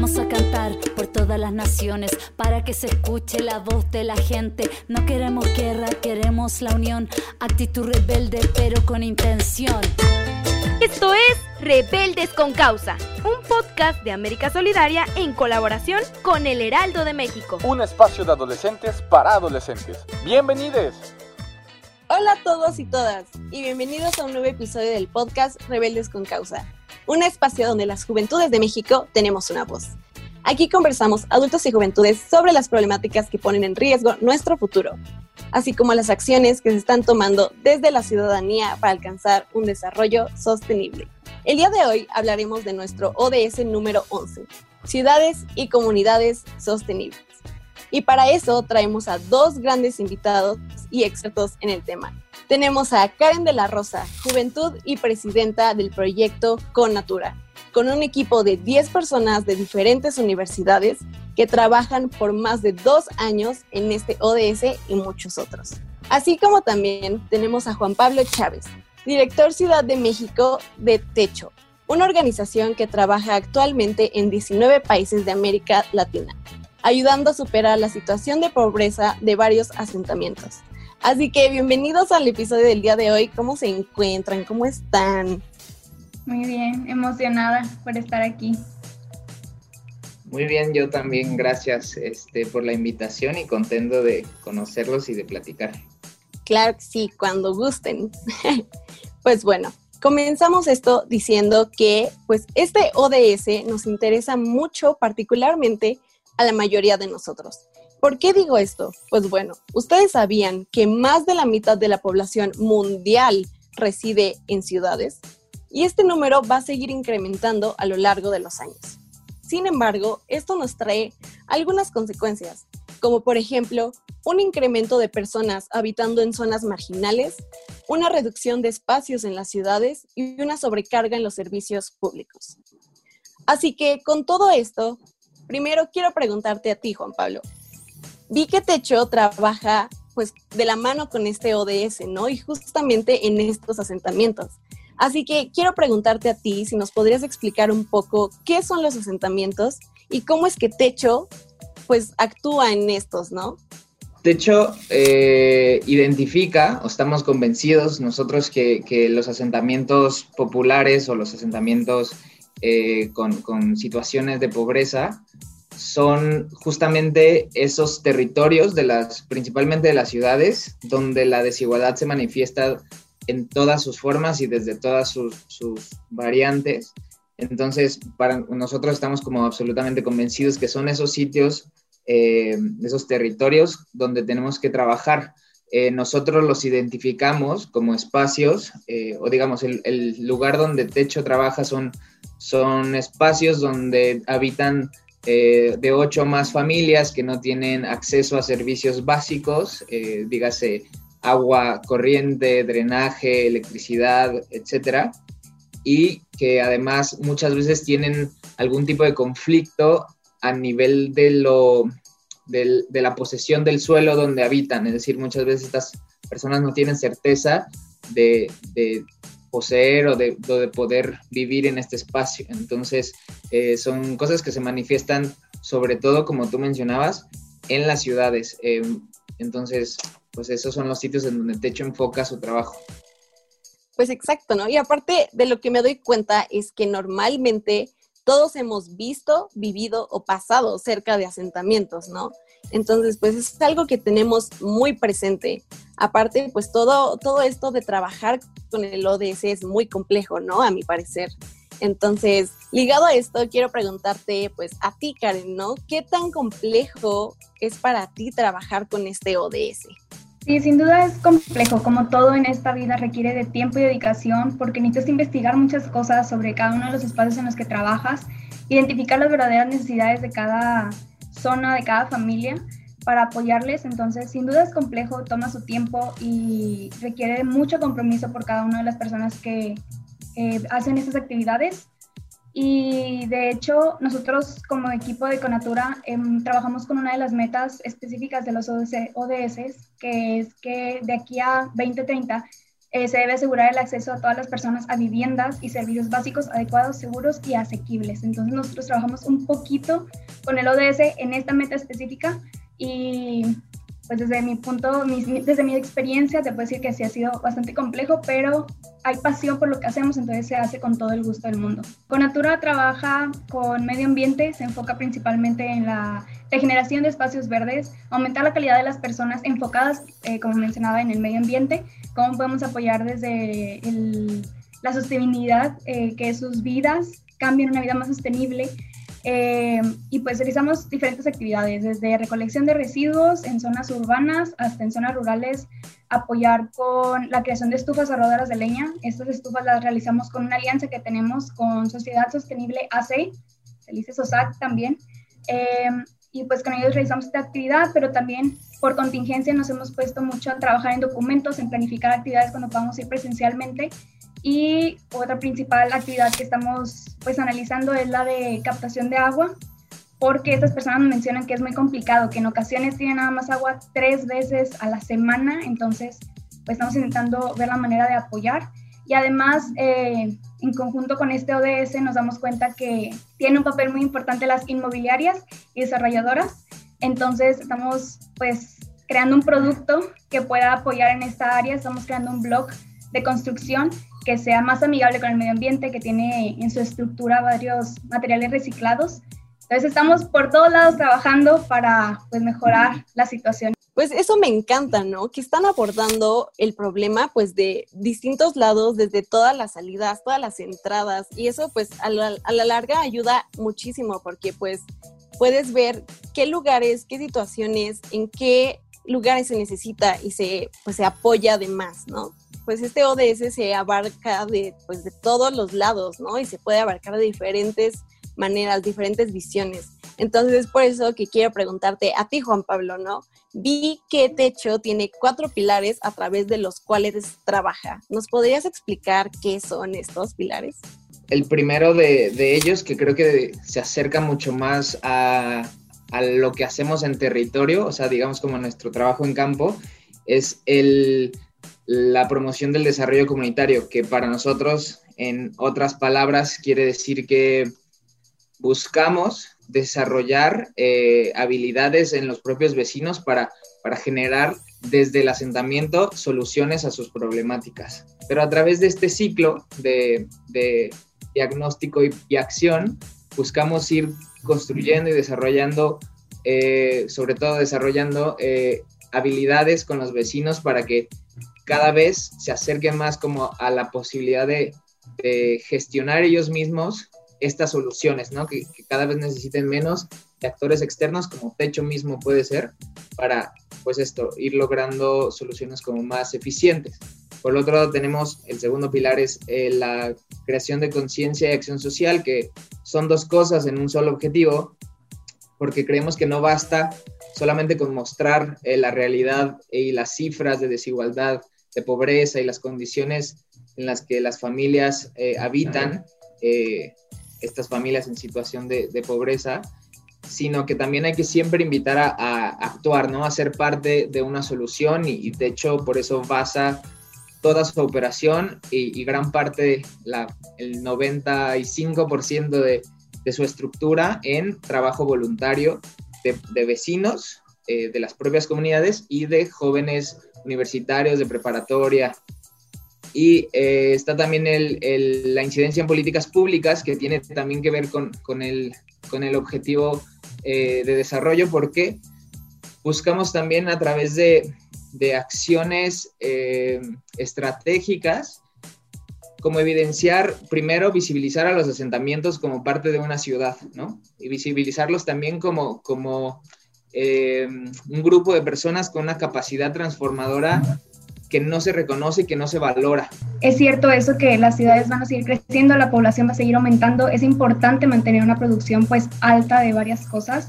Vamos a cantar por todas las naciones para que se escuche la voz de la gente. No queremos guerra, queremos la unión. Actitud rebelde, pero con intención. Esto es Rebeldes con Causa, un podcast de América Solidaria en colaboración con El Heraldo de México. Un espacio de adolescentes para adolescentes. Bienvenidos. Hola a todos y todas y bienvenidos a un nuevo episodio del podcast Rebeldes con Causa, un espacio donde las juventudes de México tenemos una voz. Aquí conversamos adultos y juventudes sobre las problemáticas que ponen en riesgo nuestro futuro, así como las acciones que se están tomando desde la ciudadanía para alcanzar un desarrollo sostenible. El día de hoy hablaremos de nuestro ODS número 11, Ciudades y Comunidades Sostenibles. Y para eso traemos a dos grandes invitados y expertos en el tema. Tenemos a Karen de la Rosa, Juventud y Presidenta del proyecto Con Natura, con un equipo de 10 personas de diferentes universidades que trabajan por más de dos años en este ODS y muchos otros. Así como también tenemos a Juan Pablo Chávez, director Ciudad de México de Techo, una organización que trabaja actualmente en 19 países de América Latina, ayudando a superar la situación de pobreza de varios asentamientos. Así que bienvenidos al episodio del día de hoy. ¿Cómo se encuentran? ¿Cómo están? Muy bien, emocionada por estar aquí. Muy bien, yo también gracias este, por la invitación y contento de conocerlos y de platicar. Claro que sí, cuando gusten. pues bueno, comenzamos esto diciendo que pues este ODS nos interesa mucho particularmente a la mayoría de nosotros. ¿Por qué digo esto? Pues bueno, ustedes sabían que más de la mitad de la población mundial reside en ciudades y este número va a seguir incrementando a lo largo de los años. Sin embargo, esto nos trae algunas consecuencias, como por ejemplo un incremento de personas habitando en zonas marginales, una reducción de espacios en las ciudades y una sobrecarga en los servicios públicos. Así que con todo esto, primero quiero preguntarte a ti, Juan Pablo. Vi que Techo trabaja pues de la mano con este ODS, ¿no? Y justamente en estos asentamientos. Así que quiero preguntarte a ti si nos podrías explicar un poco qué son los asentamientos y cómo es que Techo pues actúa en estos, ¿no? Techo eh, identifica, o estamos convencidos nosotros que, los asentamientos populares o los asentamientos eh, con, con situaciones de pobreza son justamente esos territorios de las, principalmente de las ciudades, donde la desigualdad se manifiesta en todas sus formas y desde todas sus, variantes. Entonces, para nosotros estamos como absolutamente convencidos que son esos sitios, eh, esos territorios donde tenemos que trabajar. Eh, nosotros los identificamos como espacios, eh, o digamos, el, lugar donde Techo trabaja son, son espacios donde habitan de ocho más familias que no tienen acceso a servicios básicos, dígase agua corriente, drenaje, electricidad, etcétera, y que además muchas veces tienen algún tipo de conflicto a nivel de, lo, de, la posesión del suelo donde habitan, es decir, muchas veces estas personas no tienen certeza de, poseer o de, poder vivir en este espacio. Entonces, eh, son cosas que se manifiestan sobre todo, como tú mencionabas, en las ciudades. Eh, entonces, pues esos son los sitios en donde Techo enfoca su trabajo. Pues exacto, ¿no? Y aparte de lo que me doy cuenta es que normalmente todos hemos visto, vivido o pasado cerca de asentamientos, ¿no? Entonces, pues es algo que tenemos muy presente. Aparte, pues todo, todo esto de trabajar con el ODS es muy complejo, ¿no? A mi parecer. Entonces, ligado a esto, quiero preguntarte, pues a ti, Karen, ¿no? ¿Qué tan complejo es para ti trabajar con este ODS? Sí, sin duda es complejo, como todo en esta vida requiere de tiempo y dedicación, porque necesitas investigar muchas cosas sobre cada uno de los espacios en los que trabajas, identificar las verdaderas necesidades de cada zona, de cada familia, para apoyarles. Entonces, sin duda es complejo, toma su tiempo y requiere mucho compromiso por cada una de las personas que hacen estas actividades. Y de hecho, nosotros como equipo de Conatura em, trabajamos con una de las metas específicas de los ODS, que es que de aquí a 2030 eh, se debe asegurar el acceso a todas las personas a viviendas y servicios básicos adecuados, seguros y asequibles. Entonces nosotros trabajamos un poquito con el ODS en esta meta específica y pues desde mi punto, desde mi experiencia, te puedo decir que sí ha sido bastante complejo, pero hay pasión por lo que hacemos, entonces se hace con todo el gusto del mundo. Conatura trabaja con medio ambiente, se enfoca principalmente en la regeneración de espacios verdes, aumentar la calidad de las personas enfocadas, eh, como mencionaba, en el medio ambiente, cómo podemos apoyar desde la sostenibilidad, eh, que sus vidas cambien una vida más sostenible, eh, y pues realizamos diferentes actividades, desde recolección de residuos en zonas urbanas hasta en zonas rurales, apoyar con la creación de estufas arrodadoras de leña. Estas estufas las realizamos con una alianza que tenemos con Sociedad Sostenible AC, se dice SOSAC también. Eh, y pues con ellos realizamos esta actividad, pero también por contingencia nos hemos puesto mucho a trabajar en documentos, en planificar actividades cuando podamos ir presencialmente y otra principal actividad que estamos pues analizando es la de captación de agua, porque estas personas mencionan que es muy complicado, que en ocasiones tienen nada más agua tres veces a la semana, entonces pues estamos intentando ver la manera de apoyar. Y además, eh, en conjunto con este ODS, nos damos cuenta que tiene un papel muy importante las inmobiliarias y desarrolladoras. Entonces, estamos pues creando un producto que pueda apoyar en esta área. Estamos creando un blog de construcción que sea más amigable con el medio ambiente, que tiene en su estructura varios materiales reciclados. Entonces estamos por todos lados trabajando para pues, mejorar la situación. Pues eso me encanta, ¿no? Que están abordando el problema pues de distintos lados, desde todas las salidas, todas las entradas, y eso pues a la, larga ayuda muchísimo porque pues puedes ver qué lugares, qué situaciones, en qué lugares se necesita y se, pues, se apoya además, ¿no? Pues este ODS se abarca de, pues, de todos los lados, ¿no? Y se puede abarcar de diferentes maneras, diferentes visiones. Entonces es por eso que quiero preguntarte a ti, Juan Pablo, ¿no? Vi que Techo tiene cuatro pilares a través de los cuales trabaja. ¿Nos podrías explicar qué son estos pilares? El primero de, de ellos, que creo que se acerca mucho más a, a lo que hacemos en territorio, o sea, digamos como nuestro trabajo en campo, es el la promoción del desarrollo comunitario, que para nosotros, en otras palabras, quiere decir que buscamos desarrollar eh, habilidades en los propios vecinos para, para generar desde el asentamiento soluciones a sus problemáticas. Pero a través de este ciclo de, diagnóstico y, acción, buscamos ir construyendo y desarrollando, eh, sobre todo desarrollando eh, habilidades con los vecinos para que cada vez se acerquen más como a la posibilidad de, gestionar ellos mismos estas soluciones, ¿no? Que, cada vez necesiten menos actores externos, como Techo mismo puede ser, para, pues esto, ir logrando soluciones como más eficientes. Por otro lado, tenemos el segundo pilar es eh, la creación de conciencia y acción social, que son dos cosas en un solo objetivo, porque creemos que no basta solamente con mostrar eh, la realidad y las cifras de desigualdad de pobreza y las condiciones en las que las familias eh, habitan, eh, estas familias en situación de, pobreza, sino que también hay que siempre invitar a, actuar, ¿no? A ser parte de una solución y, de hecho por eso basa toda su operación y, gran parte, la, el 95% de, de, su estructura en trabajo voluntario de, vecinos, eh, de las propias comunidades y de jóvenes universitarios, de preparatoria. Y eh, está también la incidencia en políticas públicas, que tiene también que ver con, el, objetivo eh, de desarrollo, porque buscamos también a través de, de acciones eh, estratégicas, como evidenciar, primero, visibilizar a los asentamientos como parte de una ciudad, ¿no? Y visibilizarlos también como, como eh, un grupo de personas con una capacidad transformadora que no se reconoce y que no se valora. Es cierto eso que las ciudades van a seguir creciendo, la población va a seguir aumentando, es importante mantener una producción pues alta de varias cosas.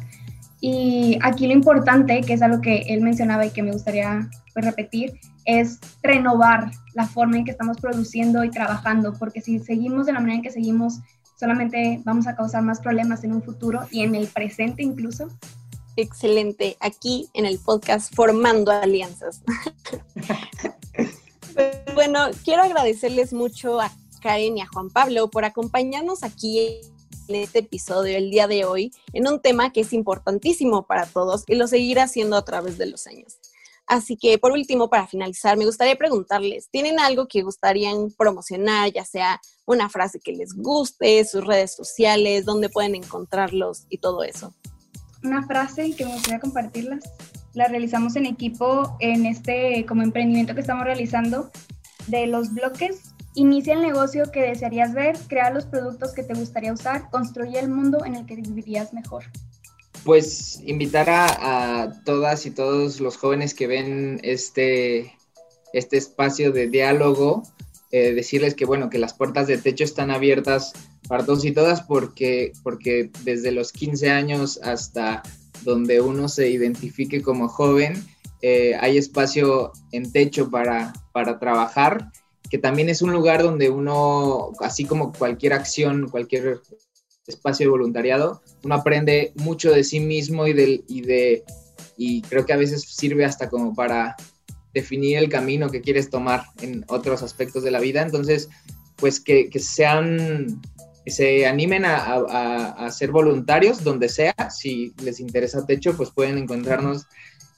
Y aquí lo importante, que es algo que él mencionaba y que me gustaría pues, repetir, es renovar la forma en que estamos produciendo y trabajando, porque si seguimos de la manera en que seguimos, solamente vamos a causar más problemas en un futuro y en el presente incluso. Excelente, aquí en el podcast Formando Alianzas. bueno, quiero agradecerles mucho a Karen y a Juan Pablo por acompañarnos aquí en este episodio el día de hoy en un tema que es importantísimo para todos y lo seguirá haciendo a través de los años. Así que por último, para finalizar, me gustaría preguntarles, ¿tienen algo que gustarían promocionar, ya sea una frase que les guste, sus redes sociales, dónde pueden encontrarlos y todo eso? Una frase que me gustaría compartirlas. La realizamos en equipo en este como emprendimiento que estamos realizando de los bloques. Inicia el negocio que desearías ver, crea los productos que te gustaría usar, construye el mundo en el que vivirías mejor pues invitar a, todas y todos los jóvenes que ven este, este espacio de diálogo, eh, decirles que bueno, que las puertas de techo están abiertas para y todas porque, porque desde los 15 años hasta donde uno se identifique como joven, eh, hay espacio en techo para, para trabajar, que también es un lugar donde uno, así como cualquier acción, cualquier espacio de voluntariado, uno aprende mucho de sí mismo y, del, y, de, y creo que a veces sirve hasta como para definir el camino que quieres tomar en otros aspectos de la vida. Entonces, pues que, sean, se animen a, a, a, ser voluntarios donde sea. Si les interesa Techo, pues pueden encontrarnos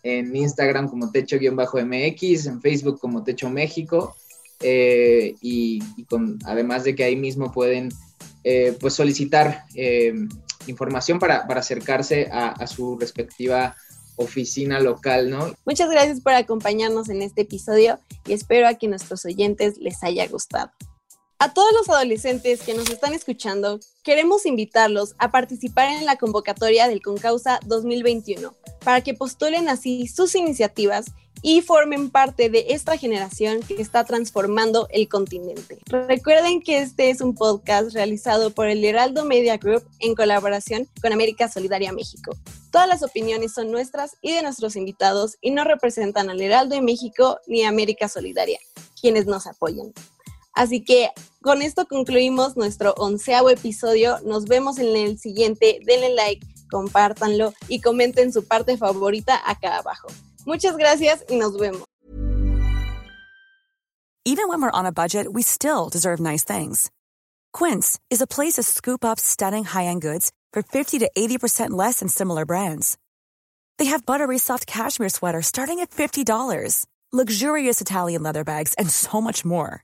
en Instagram como Techo-MX, en Facebook como Techo México. Eh, y, con, además de que ahí mismo pueden eh, pues solicitar eh, información para, acercarse a, su respectiva oficina local, ¿no? Muchas gracias por acompañarnos en este episodio y espero a que nuestros oyentes les haya gustado. A todos los adolescentes que nos están escuchando, queremos invitarlos a participar en la convocatoria del Concausa 2021 para que postulen así sus iniciativas y formen parte de esta generación que está transformando el continente. Recuerden que este es un podcast realizado por el Heraldo Media Group en colaboración con América Solidaria México. Todas las opiniones son nuestras y de nuestros invitados y no representan al Heraldo de México ni a América Solidaria, quienes nos apoyan. Así que con esto concluimos nuestro onceavo episodio. Nos vemos en el siguiente. Denle like, compártanlo y comenten su parte favorita acá abajo. Muchas gracias y nos vemos. Even when we're on a budget, we still deserve nice things. Quince is a place to scoop up stunning high-end goods for 50 to 80% less than similar brands. They have buttery soft cashmere sweaters starting at $50, luxurious Italian leather bags, and so much more.